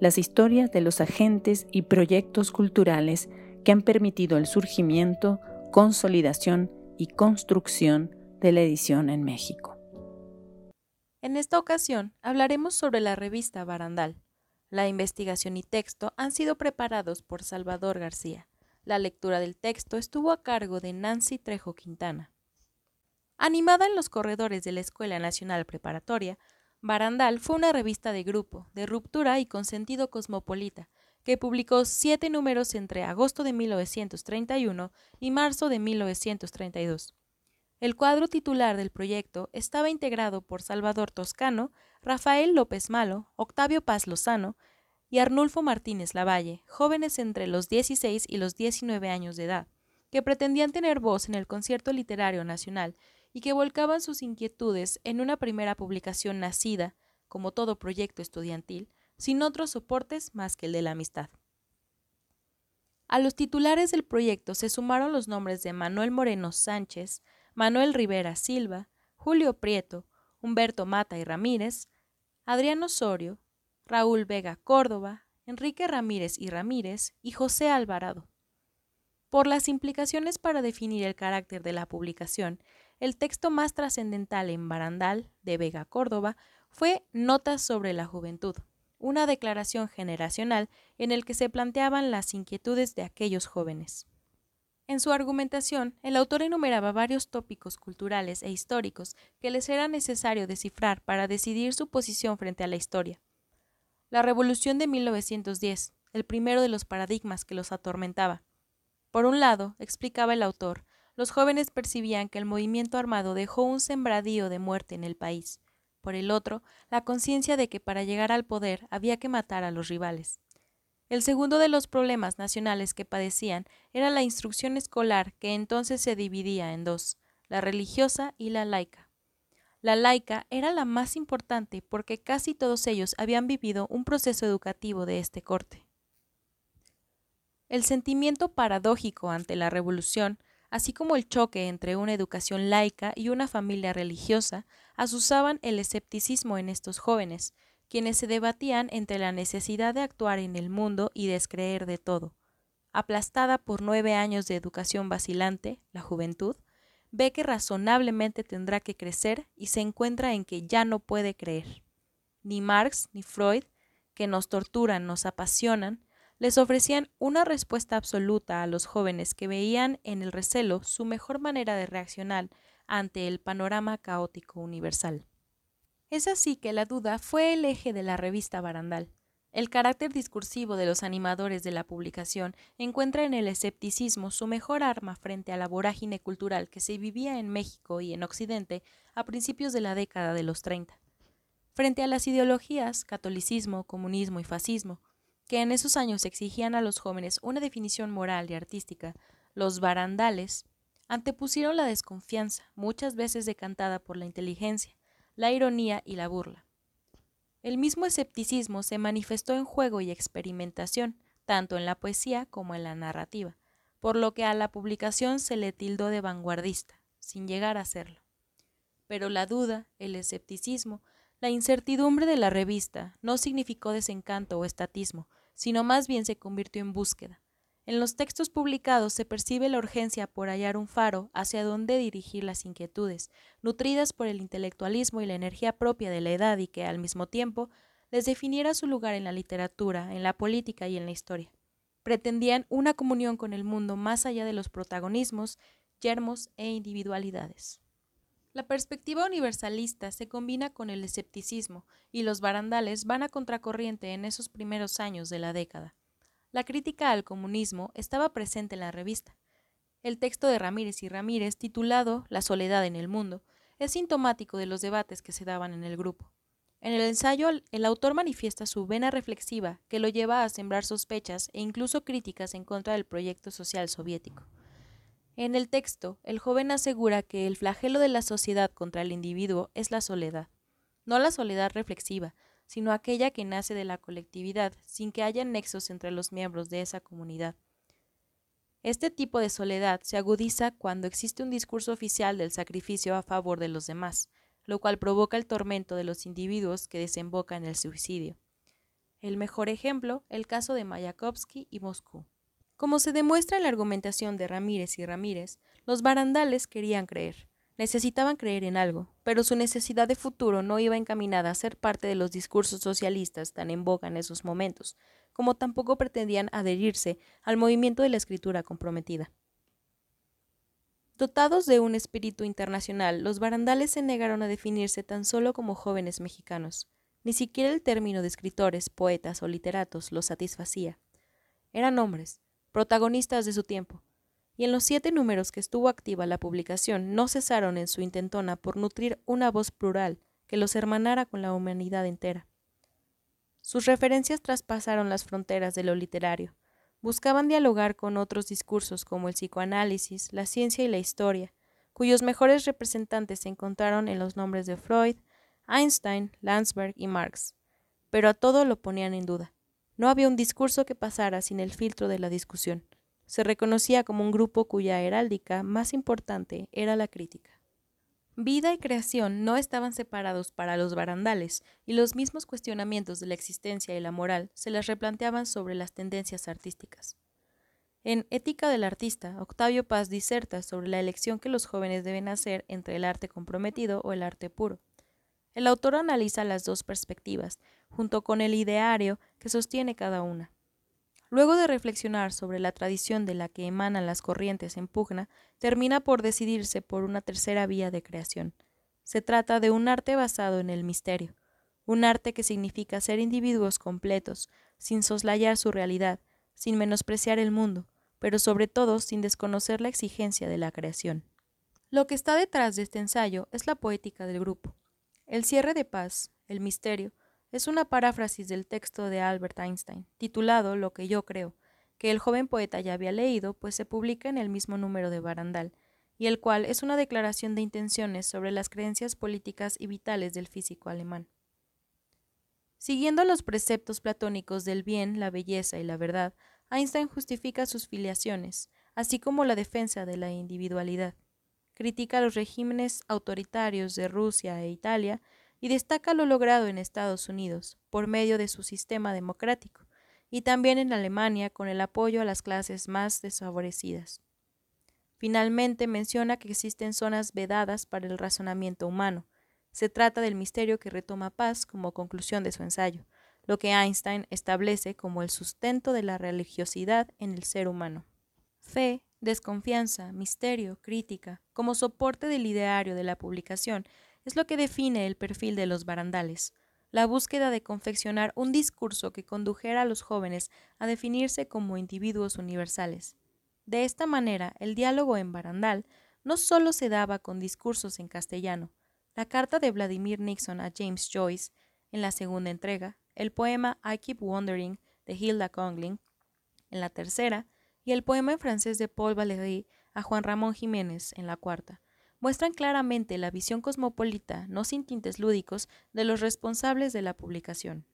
las historias de los agentes y proyectos culturales que han permitido el surgimiento, consolidación y construcción de la edición en México. En esta ocasión hablaremos sobre la revista Barandal. La investigación y texto han sido preparados por Salvador García. La lectura del texto estuvo a cargo de Nancy Trejo Quintana. Animada en los corredores de la Escuela Nacional Preparatoria, Barandal fue una revista de grupo, de ruptura y con sentido cosmopolita, que publicó siete números entre agosto de 1931 y marzo de 1932. El cuadro titular del proyecto estaba integrado por Salvador Toscano, Rafael López Malo, Octavio Paz Lozano y Arnulfo Martínez Lavalle, jóvenes entre los 16 y los 19 años de edad, que pretendían tener voz en el concierto literario nacional y que volcaban sus inquietudes en una primera publicación nacida, como todo proyecto estudiantil, sin otros soportes más que el de la amistad. A los titulares del proyecto se sumaron los nombres de Manuel Moreno Sánchez, Manuel Rivera Silva, Julio Prieto, Humberto Mata y Ramírez, Adriano Osorio, Raúl Vega Córdoba, Enrique Ramírez y Ramírez y José Alvarado. Por las implicaciones para definir el carácter de la publicación el texto más trascendental en Barandal, de Vega Córdoba, fue Notas sobre la Juventud, una declaración generacional en el que se planteaban las inquietudes de aquellos jóvenes. En su argumentación, el autor enumeraba varios tópicos culturales e históricos que les era necesario descifrar para decidir su posición frente a la historia. La Revolución de 1910, el primero de los paradigmas que los atormentaba. Por un lado, explicaba el autor, los jóvenes percibían que el movimiento armado dejó un sembradío de muerte en el país. Por el otro, la conciencia de que para llegar al poder había que matar a los rivales. El segundo de los problemas nacionales que padecían era la instrucción escolar que entonces se dividía en dos, la religiosa y la laica. La laica era la más importante porque casi todos ellos habían vivido un proceso educativo de este corte. El sentimiento paradójico ante la revolución así como el choque entre una educación laica y una familia religiosa, asusaban el escepticismo en estos jóvenes, quienes se debatían entre la necesidad de actuar en el mundo y descreer de todo. Aplastada por nueve años de educación vacilante, la juventud, ve que razonablemente tendrá que crecer y se encuentra en que ya no puede creer. Ni Marx ni Freud, que nos torturan, nos apasionan, les ofrecían una respuesta absoluta a los jóvenes que veían en el recelo su mejor manera de reaccionar ante el panorama caótico universal. Es así que la duda fue el eje de la revista Barandal. El carácter discursivo de los animadores de la publicación encuentra en el escepticismo su mejor arma frente a la vorágine cultural que se vivía en México y en Occidente a principios de la década de los 30. Frente a las ideologías, catolicismo, comunismo y fascismo, que en esos años exigían a los jóvenes una definición moral y artística, los barandales antepusieron la desconfianza, muchas veces decantada por la inteligencia, la ironía y la burla. El mismo escepticismo se manifestó en juego y experimentación, tanto en la poesía como en la narrativa, por lo que a la publicación se le tildó de vanguardista, sin llegar a serlo. Pero la duda, el escepticismo, la incertidumbre de la revista no significó desencanto o estatismo, sino más bien se convirtió en búsqueda. En los textos publicados se percibe la urgencia por hallar un faro hacia dónde dirigir las inquietudes, nutridas por el intelectualismo y la energía propia de la edad y que, al mismo tiempo, les definiera su lugar en la literatura, en la política y en la historia. Pretendían una comunión con el mundo más allá de los protagonismos, yermos e individualidades. La perspectiva universalista se combina con el escepticismo y los barandales van a contracorriente en esos primeros años de la década. La crítica al comunismo estaba presente en la revista. El texto de Ramírez y Ramírez, titulado La soledad en el mundo, es sintomático de los debates que se daban en el grupo. En el ensayo, el autor manifiesta su vena reflexiva que lo lleva a sembrar sospechas e incluso críticas en contra del proyecto social soviético. En el texto, el joven asegura que el flagelo de la sociedad contra el individuo es la soledad, no la soledad reflexiva, sino aquella que nace de la colectividad sin que haya nexos entre los miembros de esa comunidad. Este tipo de soledad se agudiza cuando existe un discurso oficial del sacrificio a favor de los demás, lo cual provoca el tormento de los individuos que desemboca en el suicidio. El mejor ejemplo, el caso de Mayakovsky y Moscú. Como se demuestra en la argumentación de Ramírez y Ramírez, los barandales querían creer, necesitaban creer en algo, pero su necesidad de futuro no iba encaminada a ser parte de los discursos socialistas tan en boga en esos momentos, como tampoco pretendían adherirse al movimiento de la escritura comprometida. Dotados de un espíritu internacional, los barandales se negaron a definirse tan solo como jóvenes mexicanos. Ni siquiera el término de escritores, poetas o literatos los satisfacía. Eran hombres, protagonistas de su tiempo, y en los siete números que estuvo activa la publicación no cesaron en su intentona por nutrir una voz plural que los hermanara con la humanidad entera. Sus referencias traspasaron las fronteras de lo literario, buscaban dialogar con otros discursos como el psicoanálisis, la ciencia y la historia, cuyos mejores representantes se encontraron en los nombres de Freud, Einstein, Landsberg y Marx. Pero a todo lo ponían en duda. No había un discurso que pasara sin el filtro de la discusión. Se reconocía como un grupo cuya heráldica más importante era la crítica. Vida y creación no estaban separados para los barandales, y los mismos cuestionamientos de la existencia y la moral se les replanteaban sobre las tendencias artísticas. En Ética del Artista, Octavio Paz diserta sobre la elección que los jóvenes deben hacer entre el arte comprometido o el arte puro. El autor analiza las dos perspectivas, junto con el ideario que sostiene cada una. Luego de reflexionar sobre la tradición de la que emanan las corrientes en pugna, termina por decidirse por una tercera vía de creación. Se trata de un arte basado en el misterio, un arte que significa ser individuos completos, sin soslayar su realidad, sin menospreciar el mundo, pero sobre todo sin desconocer la exigencia de la creación. Lo que está detrás de este ensayo es la poética del grupo. El cierre de paz, el misterio, es una paráfrasis del texto de Albert Einstein, titulado Lo que yo creo, que el joven poeta ya había leído, pues se publica en el mismo número de Barandal, y el cual es una declaración de intenciones sobre las creencias políticas y vitales del físico alemán. Siguiendo los preceptos platónicos del bien, la belleza y la verdad, Einstein justifica sus filiaciones, así como la defensa de la individualidad. Critica los regímenes autoritarios de Rusia e Italia y destaca lo logrado en Estados Unidos por medio de su sistema democrático y también en Alemania con el apoyo a las clases más desfavorecidas. Finalmente menciona que existen zonas vedadas para el razonamiento humano. Se trata del misterio que retoma Paz como conclusión de su ensayo, lo que Einstein establece como el sustento de la religiosidad en el ser humano. Fe, desconfianza, misterio, crítica, como soporte del ideario de la publicación, es lo que define el perfil de los barandales, la búsqueda de confeccionar un discurso que condujera a los jóvenes a definirse como individuos universales. De esta manera, el diálogo en barandal no solo se daba con discursos en castellano, la carta de Vladimir Nixon a James Joyce en la segunda entrega, el poema I Keep Wondering de Hilda Congling en la tercera y el poema en francés de Paul Valéry a Juan Ramón Jiménez en la cuarta, muestran claramente la visión cosmopolita, no sin tintes lúdicos, de los responsables de la publicación.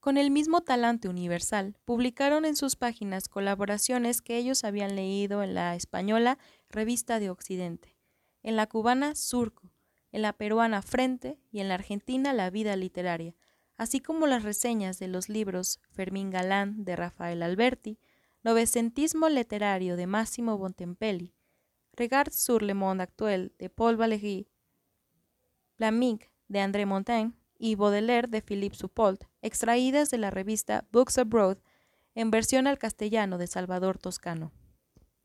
Con el mismo talante universal, publicaron en sus páginas colaboraciones que ellos habían leído en la española Revista de Occidente, en la cubana Surco, en la peruana Frente y en la argentina La Vida Literaria, así como las reseñas de los libros Fermín Galán de Rafael Alberti, Novecentismo literario de Máximo Bontempelli, Regard sur le monde actuel de Paul Valéry, Migue de André Montaigne y Baudelaire de Philippe Soupault, extraídas de la revista Books Abroad en versión al castellano de Salvador Toscano.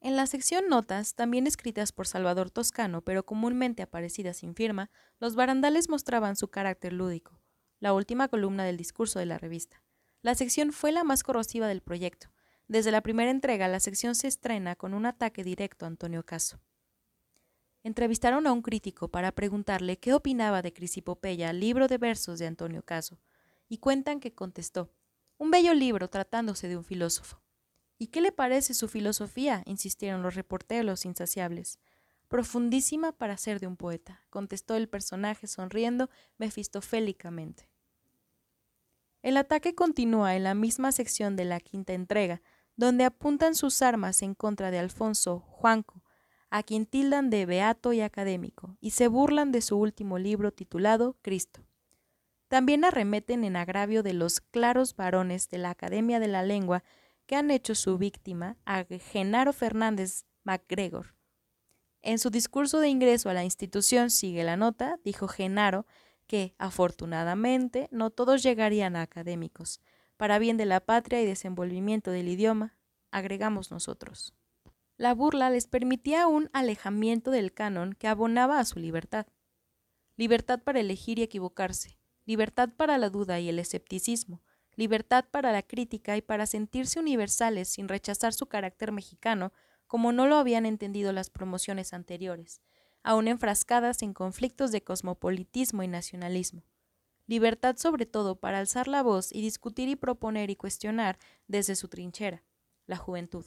En la sección Notas, también escritas por Salvador Toscano, pero comúnmente aparecidas sin firma, los barandales mostraban su carácter lúdico, la última columna del discurso de la revista. La sección fue la más corrosiva del proyecto, desde la primera entrega, la sección se estrena con un ataque directo a Antonio Caso. entrevistaron a un crítico para preguntarle qué opinaba de Crisipopeya, libro de versos de Antonio Caso, y cuentan que contestó, un bello libro tratándose de un filósofo. ¿Y qué le parece su filosofía? insistieron los reporteros insaciables. Profundísima para ser de un poeta, contestó el personaje sonriendo mefistofélicamente. El ataque continúa en la misma sección de la quinta entrega, donde apuntan sus armas en contra de Alfonso Juanco, a quien tildan de beato y académico, y se burlan de su último libro titulado Cristo. También arremeten en agravio de los claros varones de la Academia de la Lengua que han hecho su víctima a Genaro Fernández MacGregor. En su discurso de ingreso a la institución, sigue la nota, dijo Genaro que, afortunadamente, no todos llegarían a académicos. Para bien de la patria y desenvolvimiento del idioma, agregamos nosotros. La burla les permitía un alejamiento del canon que abonaba a su libertad. Libertad para elegir y equivocarse, libertad para la duda y el escepticismo, libertad para la crítica y para sentirse universales sin rechazar su carácter mexicano como no lo habían entendido las promociones anteriores, aún enfrascadas en conflictos de cosmopolitismo y nacionalismo. Libertad sobre todo para alzar la voz y discutir y proponer y cuestionar desde su trinchera, la juventud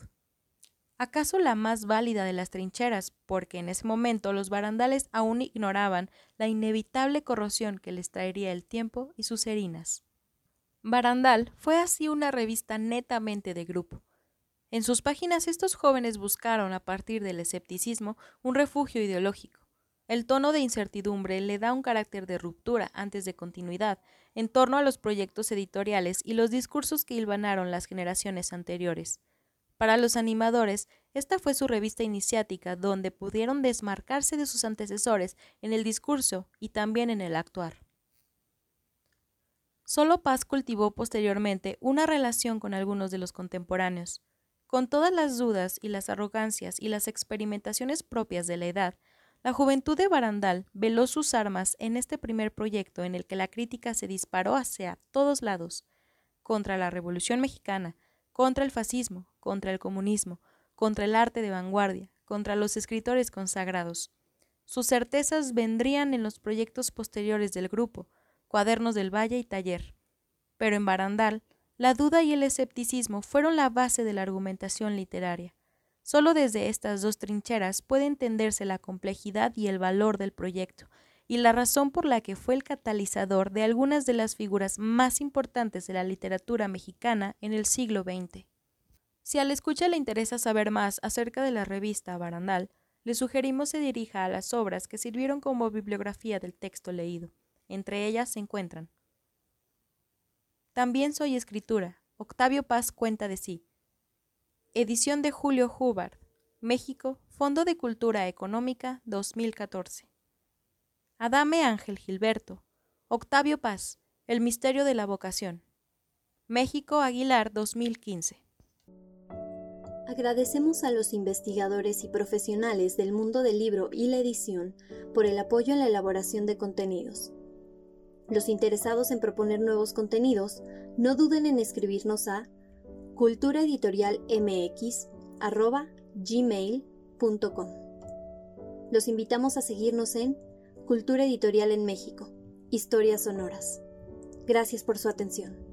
acaso la más válida de las trincheras, porque en ese momento los barandales aún ignoraban la inevitable corrosión que les traería el tiempo y sus herinas. Barandal fue así una revista netamente de grupo. En sus páginas estos jóvenes buscaron, a partir del escepticismo, un refugio ideológico. El tono de incertidumbre le da un carácter de ruptura antes de continuidad en torno a los proyectos editoriales y los discursos que hilvanaron las generaciones anteriores. Para los animadores, esta fue su revista iniciática donde pudieron desmarcarse de sus antecesores en el discurso y también en el actuar. Solo Paz cultivó posteriormente una relación con algunos de los contemporáneos. Con todas las dudas y las arrogancias y las experimentaciones propias de la edad, la juventud de Barandal veló sus armas en este primer proyecto en el que la crítica se disparó hacia todos lados, contra la Revolución Mexicana, contra el fascismo, contra el comunismo, contra el arte de vanguardia, contra los escritores consagrados. Sus certezas vendrían en los proyectos posteriores del grupo, Cuadernos del Valle y Taller. Pero en Barandal, la duda y el escepticismo fueron la base de la argumentación literaria. Solo desde estas dos trincheras puede entenderse la complejidad y el valor del proyecto, y la razón por la que fue el catalizador de algunas de las figuras más importantes de la literatura mexicana en el siglo XX. Si al escucha le interesa saber más acerca de la revista Barandal, le sugerimos se dirija a las obras que sirvieron como bibliografía del texto leído. Entre ellas se encuentran También soy escritura. Octavio Paz cuenta de sí. Edición de Julio Hubbard. México, Fondo de Cultura Económica 2014. Adame Ángel Gilberto. Octavio Paz. El misterio de la vocación. México Aguilar 2015. Agradecemos a los investigadores y profesionales del mundo del libro y la edición por el apoyo en la elaboración de contenidos. Los interesados en proponer nuevos contenidos, no duden en escribirnos a culturaeditorialmx.gmail.com. Los invitamos a seguirnos en Cultura Editorial en México. Historias Sonoras. Gracias por su atención.